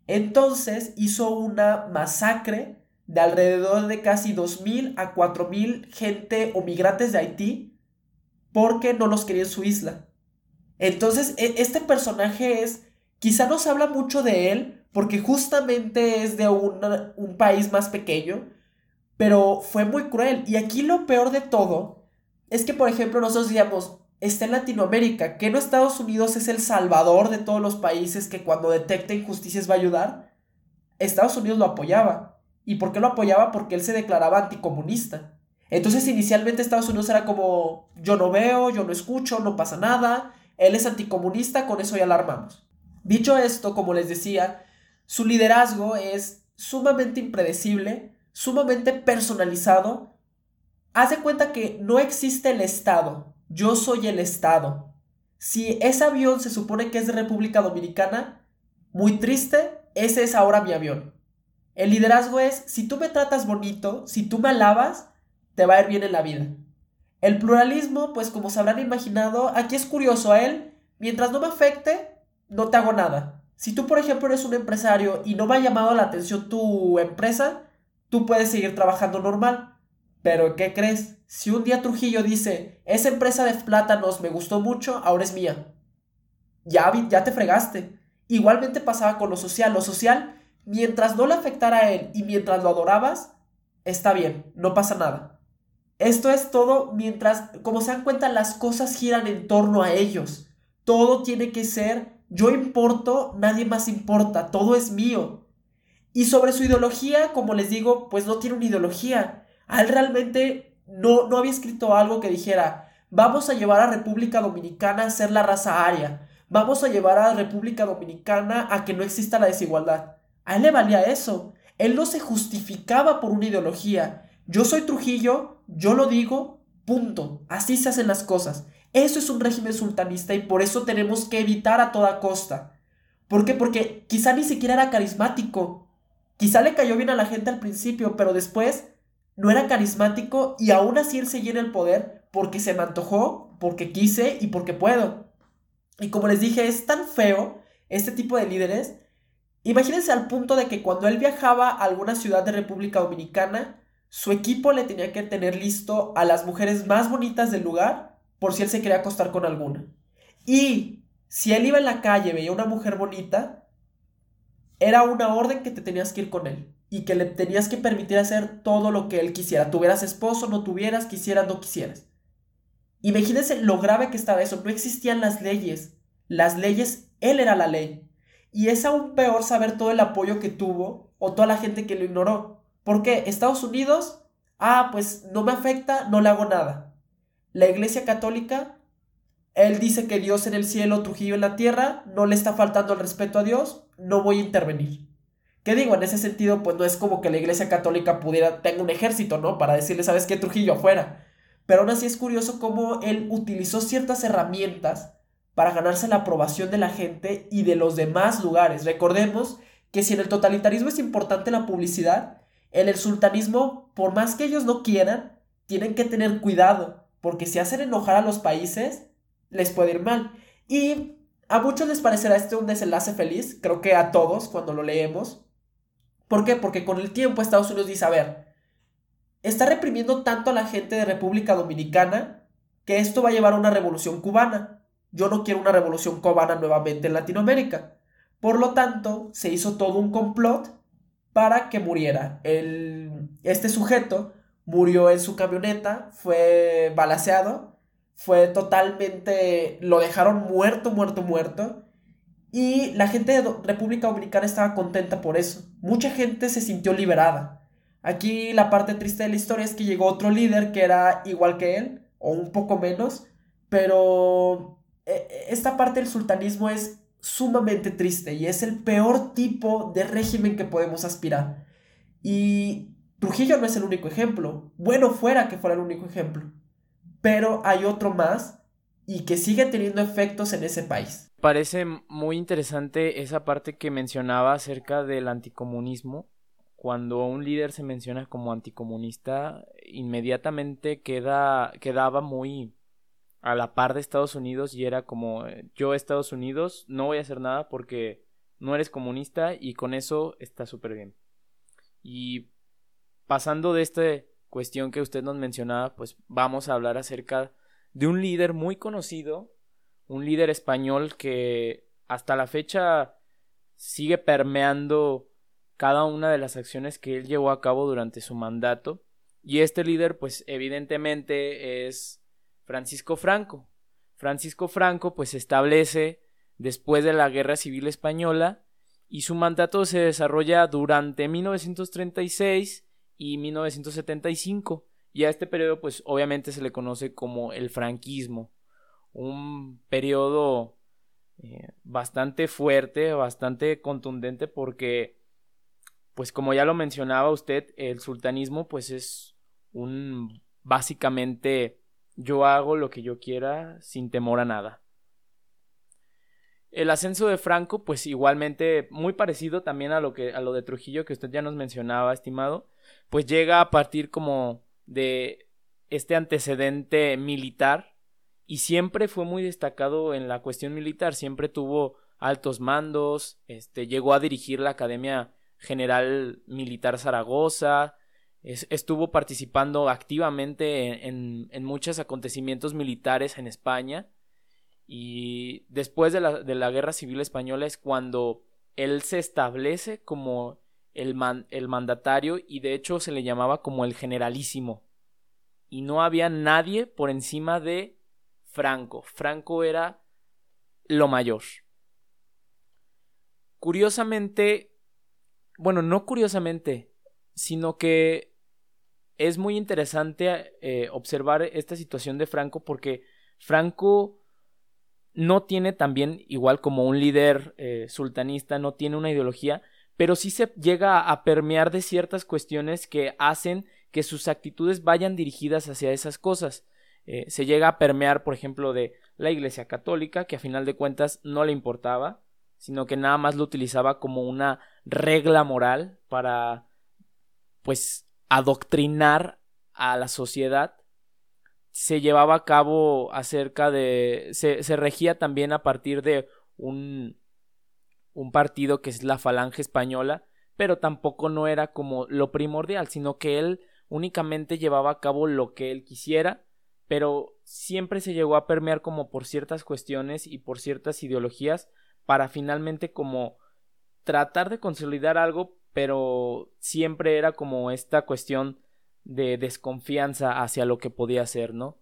Entonces hizo una masacre de alrededor de casi 2.000 a 4.000 gente o migrantes de Haití porque no los quería en su isla. Entonces, e, este personaje es, quizá no se habla mucho de él, porque justamente es de un país más pequeño, pero fue muy cruel. Y aquí lo peor de todo es que, por ejemplo, nosotros decíamos, está en Latinoamérica, que no Estados Unidos es el salvador de todos los países que cuando detecta injusticias va a ayudar. Estados Unidos lo apoyaba. ¿Y por qué lo apoyaba? Porque él se declaraba anticomunista. Entonces inicialmente Estados Unidos era como, yo no veo, yo no escucho, no pasa nada, él es anticomunista, con eso ya alarmamos. Dicho esto, como les decía, su liderazgo es sumamente impredecible, sumamente personalizado. Haz de cuenta que no existe el Estado, yo soy el Estado. Si ese avión se supone que es de República Dominicana, muy triste, ese es ahora mi avión. El liderazgo es, si tú me tratas bonito, si tú me alabas, te va a ir bien en la vida. El pluralismo, pues como se habrán imaginado, aquí es curioso a él, mientras no me afecte, no te hago nada. Si tú, por ejemplo, eres un empresario y no me ha llamado la atención tu empresa, tú puedes seguir trabajando normal. Pero, ¿qué crees? Si un día Trujillo dice, esa empresa de plátanos me gustó mucho, ahora es mía. Ya, ya te fregaste. Igualmente pasaba con lo social. Lo social, mientras no le afectara a él y mientras lo adorabas, está bien, no pasa nada. Esto es todo mientras, como se dan cuenta, las cosas giran en torno a ellos. Todo tiene que ser, yo importo, nadie más importa, todo es mío. Y sobre su ideología, como les digo, pues no tiene una ideología. A él realmente no, no había escrito algo que dijera, vamos a llevar a República Dominicana a ser la raza aria, vamos a llevar a República Dominicana a que no exista la desigualdad. A él le valía eso. Él no se justificaba por una ideología. Yo soy Trujillo, yo lo digo, punto. Así se hacen las cosas. Eso es un régimen sultanista y por eso tenemos que evitar a toda costa. ¿Por qué? Porque quizá ni siquiera era carismático. Quizá le cayó bien a la gente al principio, pero después no era carismático y aún así él seguía en el poder porque se me antojó, porque quise y porque puedo. Y como les dije, es tan feo este tipo de líderes. Imagínense al punto de que cuando él viajaba a alguna ciudad de República Dominicana, su equipo le tenía que tener listo a las mujeres más bonitas del lugar por si él se quería acostar con alguna. Y si él iba en la calle, veía una mujer bonita, era una orden que te tenías que ir con él y que le tenías que permitir hacer todo lo que él quisiera. Tuvieras esposo, no tuvieras, quisieras, no quisieras. Imagínense lo grave que estaba eso. No existían las leyes. Las leyes, él era la ley. Y es aún peor saber todo el apoyo que tuvo o toda la gente que lo ignoró. ¿Por qué? Estados Unidos, ah, pues no me afecta, no le hago nada. La Iglesia Católica, él dice que Dios en el cielo, Trujillo en la tierra, no le está faltando el respeto a Dios, no voy a intervenir. ¿Qué digo? En ese sentido, pues no es como que la Iglesia Católica pudiera, tenga un ejército, ¿no? Para decirle, ¿sabes qué, Trujillo afuera? Pero aún así es curioso cómo él utilizó ciertas herramientas para ganarse la aprobación de la gente y de los demás lugares. Recordemos que si en el totalitarismo es importante la publicidad, en el sultanismo, por más que ellos no quieran, tienen que tener cuidado, porque si hacen enojar a los países, les puede ir mal. Y a muchos les parecerá este un desenlace feliz, creo que a todos cuando lo leemos. ¿Por qué? Porque con el tiempo Estados Unidos dice, a ver, está reprimiendo tanto a la gente de República Dominicana que esto va a llevar a una revolución cubana. Yo no quiero una revolución cubana nuevamente en Latinoamérica. Por lo tanto, se hizo todo un complot para que muriera. El, este sujeto murió en su camioneta, fue balaseado, fue totalmente... lo dejaron muerto, muerto, muerto. Y la gente de República Dominicana estaba contenta por eso. Mucha gente se sintió liberada. Aquí la parte triste de la historia es que llegó otro líder que era igual que él, o un poco menos, pero eh, eh, esta parte del sultanismo es sumamente triste y es el peor tipo de régimen que podemos aspirar. Y Trujillo no es el único ejemplo, bueno fuera que fuera el único ejemplo, pero hay otro más y que sigue teniendo efectos en ese país. Parece muy interesante esa parte que mencionaba acerca del anticomunismo cuando un líder se menciona como anticomunista, inmediatamente queda, quedaba muy a la par de Estados Unidos y era como yo Estados Unidos no voy a hacer nada porque no eres comunista y con eso está súper bien. Y pasando de esta cuestión que usted nos mencionaba, pues vamos a hablar acerca de un líder muy conocido, un líder español que hasta la fecha sigue permeando cada una de las acciones que él llevó a cabo durante su mandato. Y este líder, pues evidentemente es Francisco Franco. Francisco Franco, pues establece después de la Guerra Civil Española y su mandato se desarrolla durante 1936 y 1975. Y a este periodo, pues obviamente se le conoce como el franquismo. Un periodo eh, bastante fuerte, bastante contundente porque pues como ya lo mencionaba usted, el sultanismo pues es un básicamente yo hago lo que yo quiera sin temor a nada. El ascenso de Franco, pues igualmente muy parecido también a lo que a lo de Trujillo que usted ya nos mencionaba, estimado, pues llega a partir como de este antecedente militar y siempre fue muy destacado en la cuestión militar, siempre tuvo altos mandos, este llegó a dirigir la Academia general militar Zaragoza, estuvo participando activamente en, en, muchos acontecimientos militares en España y después de la, de la, Guerra Civil Española es cuando él se establece como el, el mandatario y de hecho se le llamaba como el generalísimo. Y no había nadie por encima de Franco. Franco era lo mayor. Curiosamente, bueno, no curiosamente, sino que es muy interesante eh, observar esta situación de Franco porque Franco no tiene también, igual como un líder eh, sultanista, no tiene una ideología, pero sí se llega a permear de ciertas cuestiones que hacen que sus actitudes vayan dirigidas hacia esas cosas. Eh, se llega a permear, por ejemplo, de la Iglesia Católica, que a final de cuentas no le importaba, sino que nada más lo utilizaba como una regla moral para pues adoctrinar a la sociedad. se llevaba a cabo acerca de... se, se regía también a partir de un, un partido que es la Falange Española, pero tampoco no era como lo primordial, sino que él únicamente llevaba a cabo lo que él quisiera, pero siempre se llegó a permear como por ciertas cuestiones y por ciertas ideologías para finalmente como tratar de consolidar algo, pero siempre era como esta cuestión de desconfianza hacia lo que podía ser, ¿no?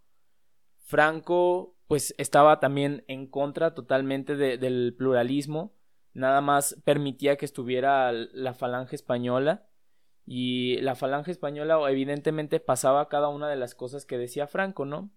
Franco pues estaba también en contra totalmente del pluralismo, nada más permitía que estuviera la falange española y la falange española evidentemente pasaba cada una de las cosas que decía Franco, ¿no?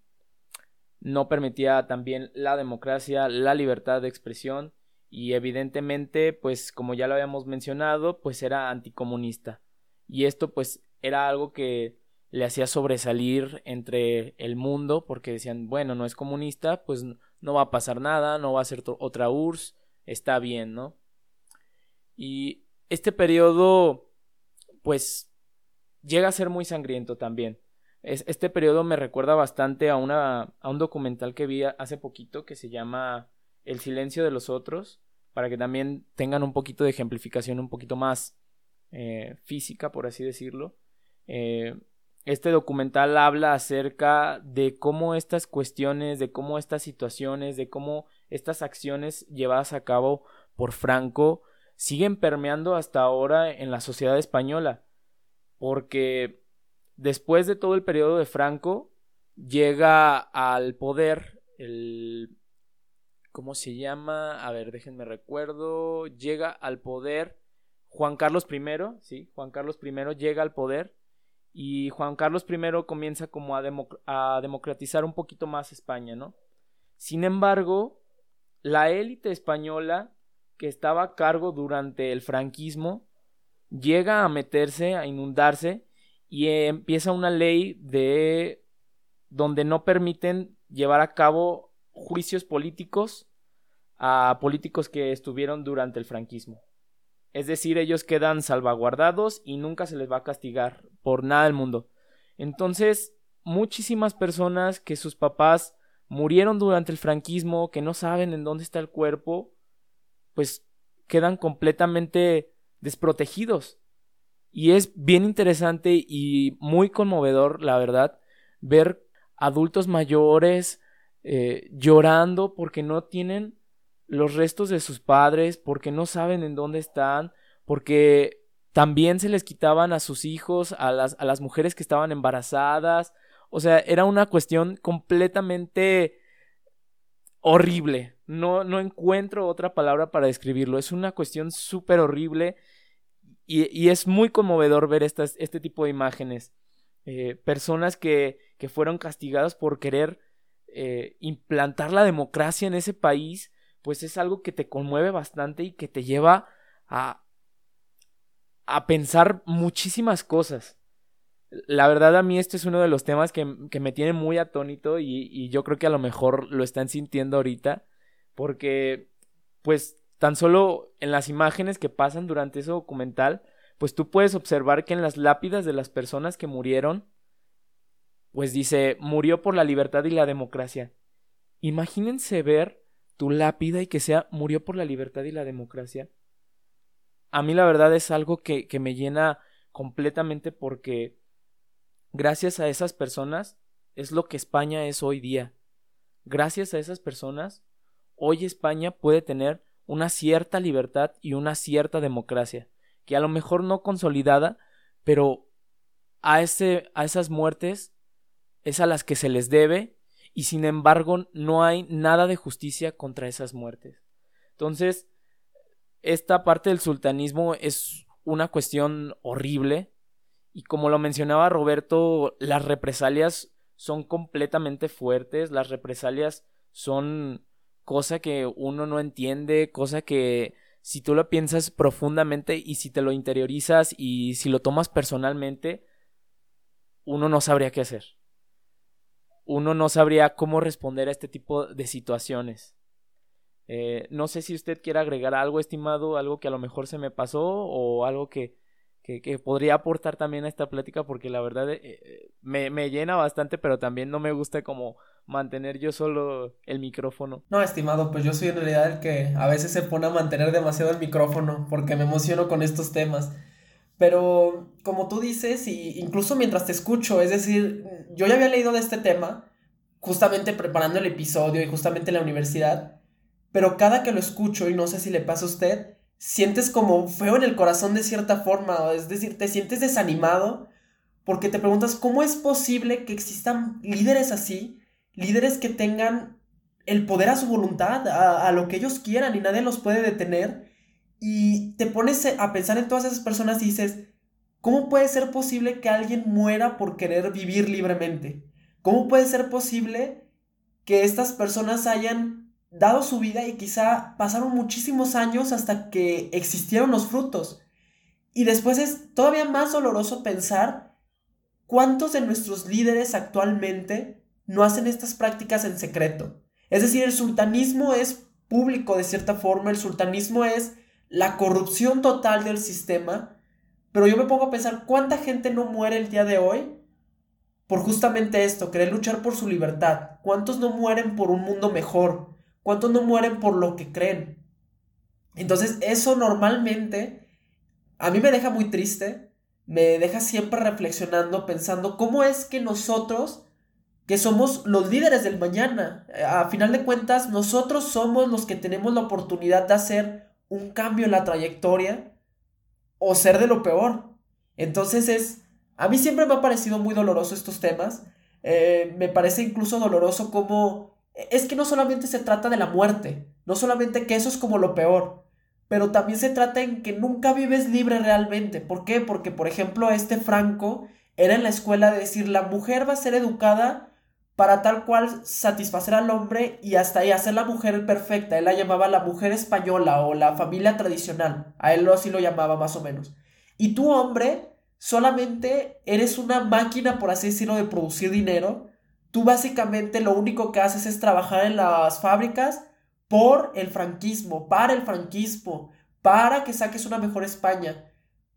No permitía también la democracia, la libertad de expresión y evidentemente, pues como ya lo habíamos mencionado, pues era anticomunista. Y esto pues era algo que le hacía sobresalir entre el mundo porque decían, bueno, no es comunista, pues no va a pasar nada, no va a ser otra URSS, está bien, ¿no? Y este periodo, pues, llega a ser muy sangriento también. este periodo me recuerda bastante a, una, a un documental que vi hace poquito que se llama El silencio de los otros, para que también tengan un poquito de ejemplificación un poquito más eh, física, por así decirlo. Eh, este documental habla acerca de cómo estas cuestiones, de cómo estas situaciones, de cómo estas acciones llevadas a cabo por Franco siguen permeando hasta ahora en la sociedad española. Porque después de todo el periodo de Franco, llega al poder el... ¿Cómo se llama? A ver, déjenme recuerdo. Llega al poder Juan Carlos I, sí, Juan Carlos I llega al poder y Juan Carlos I comienza como a, a democratizar un poquito más España, ¿no? Sin embargo, la élite española que estaba a cargo durante el franquismo llega a meterse, a inundarse y empieza una ley de donde no permiten llevar a cabo juicios políticos a políticos que estuvieron durante el franquismo. Es decir, ellos quedan salvaguardados y nunca se les va a castigar por nada del mundo. Entonces, muchísimas personas que sus papás murieron durante el franquismo, que no saben en dónde está el cuerpo, pues quedan completamente desprotegidos. Y es bien interesante y muy conmovedor, la verdad, ver adultos mayores eh, llorando porque no tienen los restos de sus padres, porque no saben en dónde están, porque también se les quitaban a sus hijos, a las, a las mujeres que estaban embarazadas. O sea, era una cuestión completamente horrible. No, no encuentro otra palabra para describirlo. Es una cuestión súper horrible y, es muy conmovedor ver estas, este tipo de imágenes. Eh, personas que, que, fueron castigadas por querer eh, implantar la democracia en ese país pues es algo que te conmueve bastante y que te lleva a, a pensar muchísimas cosas. La verdad a mí este es uno de los temas que, me tiene muy atónito y, y, yo creo que a lo mejor lo están sintiendo ahorita porque pues tan solo en las imágenes que pasan durante ese documental pues tú puedes observar que en las lápidas de las personas que murieron pues dice murió por la libertad y la democracia. Imagínense ver tu lápida y que sea murió por la libertad y la democracia. A mí la verdad es algo que, que me llena completamente porque gracias a esas personas es lo que España es hoy día. Gracias a esas personas, hoy España puede tener una cierta libertad y una cierta democracia, que a lo mejor no consolidada, pero a, ese, a esas muertes es a las que se les debe y sin embargo no hay nada de justicia contra esas muertes. Entonces, esta parte del sultanismo es una cuestión horrible y como lo mencionaba Roberto, las represalias son completamente fuertes, las represalias son cosa que uno no entiende, cosa que si tú lo piensas profundamente y si te lo interiorizas y si lo tomas personalmente, uno no sabría qué hacer uno no sabría cómo responder a este tipo de situaciones. Eh, no sé si usted quiere agregar algo, estimado, algo que a lo mejor se me pasó o algo que, que, podría aportar también a esta plática porque la verdad eh, eh, me, me, llena bastante, pero también no me gusta como mantener yo solo el micrófono. No, estimado, pues yo soy en realidad el que a veces se pone a mantener demasiado el micrófono porque me emociono con estos temas. Pero como tú dices, y incluso mientras te escucho, es decir, yo ya había leído de este tema, justamente preparando el episodio y justamente en la universidad, pero cada que lo escucho, y no sé si le pasa a usted, sientes como feo en el corazón de cierta forma, es decir, te sientes desanimado porque te preguntas cómo es posible que existan líderes así, líderes que tengan el poder a su voluntad, a, lo que ellos quieran y nadie los puede detener. Y te pones a pensar en todas esas personas y dices, ¿cómo puede ser posible que alguien muera por querer vivir libremente? ¿Cómo puede ser posible que estas personas hayan dado su vida y quizá pasaron muchísimos años hasta que existieron los frutos. Y después es todavía más doloroso pensar cuántos de nuestros líderes actualmente no hacen estas prácticas en secreto. Es decir, el sultanismo es público de cierta forma, el sultanismo es la corrupción total del sistema, pero yo me pongo a pensar cuánta gente no muere el día de hoy por justamente esto, querer luchar por su libertad, cuántos no mueren por un mundo mejor, ¿Cuántos no mueren por lo que creen? Entonces eso normalmente a mí me deja muy triste, me deja siempre reflexionando, pensando cómo es que nosotros, que somos los líderes del mañana, a final de cuentas nosotros somos los que tenemos la oportunidad de hacer un cambio en la trayectoria o ser de lo peor. Entonces es, a mí siempre me ha parecido muy doloroso estos temas, eh, me parece incluso doloroso cómo es que no solamente se trata de la muerte, no solamente que eso es como lo peor, pero también se trata en que nunca vives libre realmente. ¿Por qué? Porque, por ejemplo, este Franco era en la escuela de decir, la mujer va a ser educada para tal cual satisfacer al hombre y hasta ahí hacer la mujer perfecta. Él la llamaba la mujer española o la familia tradicional. A él así lo llamaba más o menos. Y tú, hombre, solamente eres una máquina, por así decirlo, de producir dinero Tú básicamente lo único que haces es trabajar en las fábricas por el franquismo, para el franquismo, para que saques una mejor España.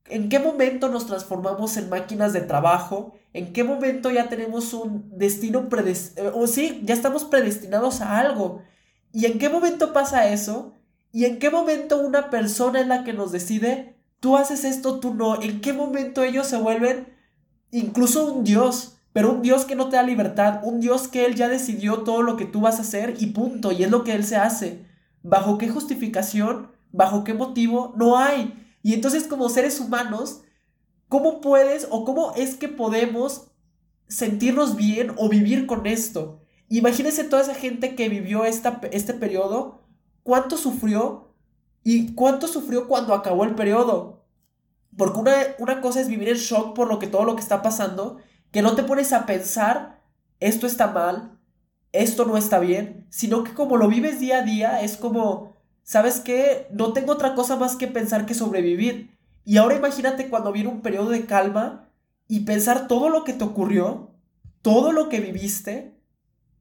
¿En qué momento nos transformamos en máquinas de trabajo? ¿En qué momento ya tenemos un destino predestinado? O sí, ya estamos predestinados a algo. ¿Y en qué momento pasa eso? ¿Y en qué momento una persona es la que nos decide, tú haces esto, tú no? ¿En qué momento ellos se vuelven incluso un dios? pero un Dios que no te da libertad, un Dios que Él ya decidió todo lo que tú vas a hacer y punto, y es lo que Él se hace. ¿Bajo qué justificación? ¿Bajo qué motivo? No hay. Y entonces como seres humanos, ¿cómo puedes o cómo es que podemos sentirnos bien o vivir con esto? Imagínense toda esa gente que vivió esta, este periodo, cuánto sufrió y cuánto sufrió cuando acabó el periodo. Porque una, una cosa es vivir en shock por lo que todo lo que está pasando que no te pones a pensar, esto está mal, esto no está bien, sino que como lo vives día a día, es como, ¿sabes qué? No tengo otra cosa más que pensar que sobrevivir. Y ahora imagínate cuando viene un periodo de calma y pensar todo lo que te ocurrió, todo lo que viviste,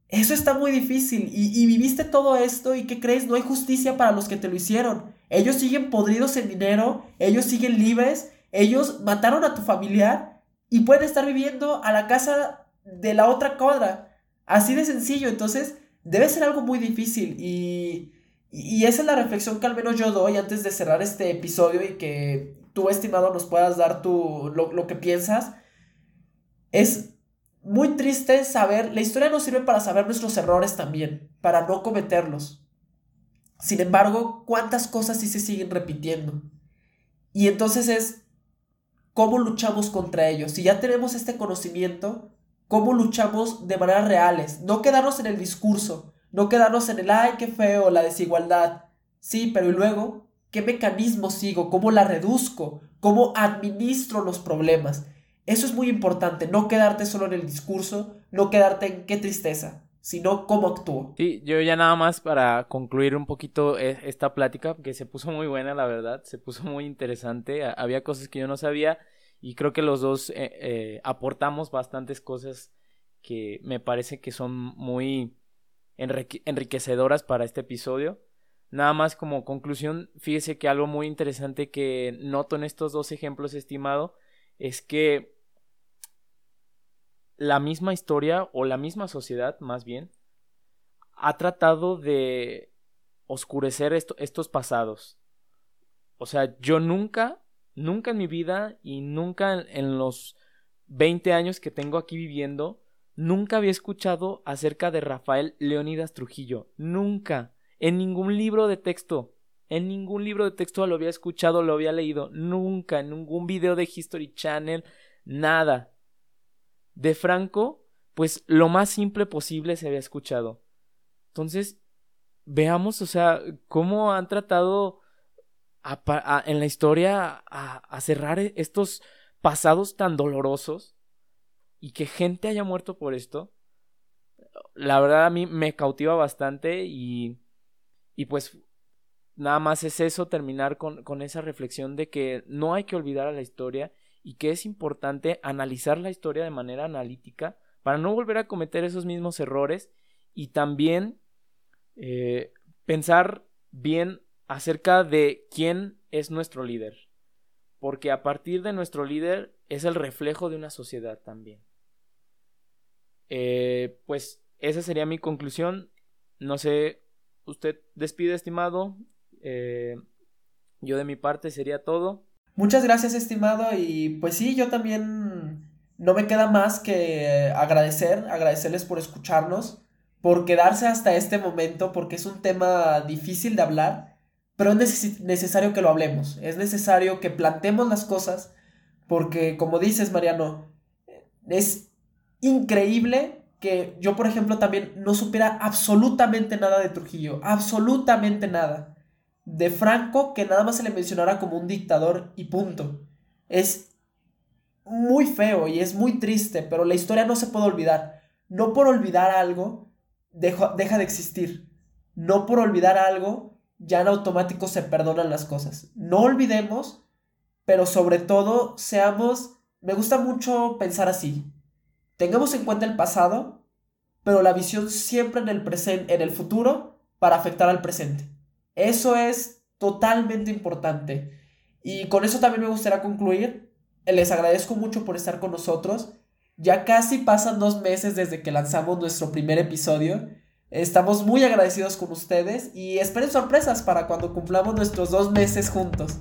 eso está muy difícil. Y, y, viviste todo esto y ¿qué crees? No hay justicia para los que te lo hicieron. Ellos siguen podridos en dinero, ellos siguen libres, ellos mataron a tu familiar y pueden estar viviendo a la casa de la otra cuadra. Así de sencillo. Entonces, debe ser algo muy difícil. Y, y esa es la reflexión que al menos yo doy antes de cerrar este episodio y que tú, estimado, nos puedas dar tu, lo, lo que piensas. Es muy triste saber, la historia nos sirve para saber nuestros errores también, para no cometerlos. Sin embargo, ¿cuántas cosas sí se siguen repitiendo? Y entonces es cómo luchamos contra ellos. Si ya tenemos este conocimiento, cómo luchamos de maneras reales. No quedarnos en el discurso, no quedarnos en el, ay, qué feo, la desigualdad. Sí, pero ¿y luego? ¿Qué mecanismo sigo? ¿Cómo la reduzco? ¿Cómo administro los problemas? Eso es muy importante, no quedarte solo en el discurso, no quedarte en qué tristeza, sino cómo actúo. Sí, yo ya nada más para concluir un poquito e, esta plática, que se puso muy buena, la verdad, se puso muy interesante, había cosas que yo no sabía y creo que los dos eh, eh, aportamos bastantes cosas que me parece que son muy enriquecedoras para este episodio. Nada más como conclusión, fíjese que algo muy interesante que noto en estos dos ejemplos, estimado, es que la misma historia o la misma sociedad, más bien, ha tratado de oscurecer estos pasados. O sea, yo nunca, nunca en mi vida y nunca en los 20 años que tengo aquí viviendo, nunca había escuchado acerca de Rafael Leónidas Trujillo. Nunca. En ningún libro de texto. En ningún libro de texto lo había escuchado, lo había leído. Nunca. En ningún video de History Channel. Nada. De Franco, pues lo más simple posible se había escuchado. Entonces, veamos, o sea, cómo han tratado en la historia a cerrar estos pasados tan dolorosos y que gente haya muerto por esto, la verdad a mí me cautiva bastante y, y pues nada más es eso, terminar con, con esa reflexión de que no hay que olvidar a la historia y que es importante analizar la historia de manera analítica para no volver a cometer esos mismos errores y también eh, pensar bien acerca de quién es nuestro líder porque a partir de nuestro líder es el reflejo de una sociedad también. Eh, pues esa sería mi conclusión. No sé, usted despide, estimado. Eh, yo de mi parte sería todo. Muchas gracias, estimado. Y pues sí, yo también no me queda más que agradecer, agradecerles por escucharnos, por quedarse hasta este momento, porque es un tema difícil de hablar pero es necesario que lo hablemos, es necesario que plantemos las cosas, porque como dices, Mariano, es increíble que yo, por ejemplo, también no supiera absolutamente nada de Trujillo, absolutamente nada. De Franco, que nada más se le mencionara como un dictador y punto. Es muy feo y es muy triste, pero la historia no se puede olvidar. No por olvidar algo, deja de existir. No por olvidar algo, ya en automático se perdonan las cosas. No olvidemos, pero sobre todo seamos, me gusta mucho pensar así. Tengamos en cuenta el pasado, pero la visión siempre en el presente, en el futuro para afectar al presente. Eso es totalmente importante. Y con eso también me gustaría concluir. Les agradezco mucho por estar con nosotros. Ya casi pasan dos meses desde que lanzamos nuestro primer episodio. Estamos muy agradecidos con ustedes y esperen sorpresas para cuando cumplamos nuestros dos meses juntos.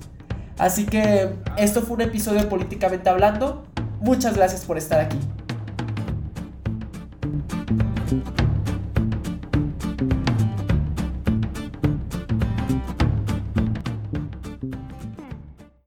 Así que esto fue un episodio políticamente hablando. Muchas gracias por estar aquí. Thank you.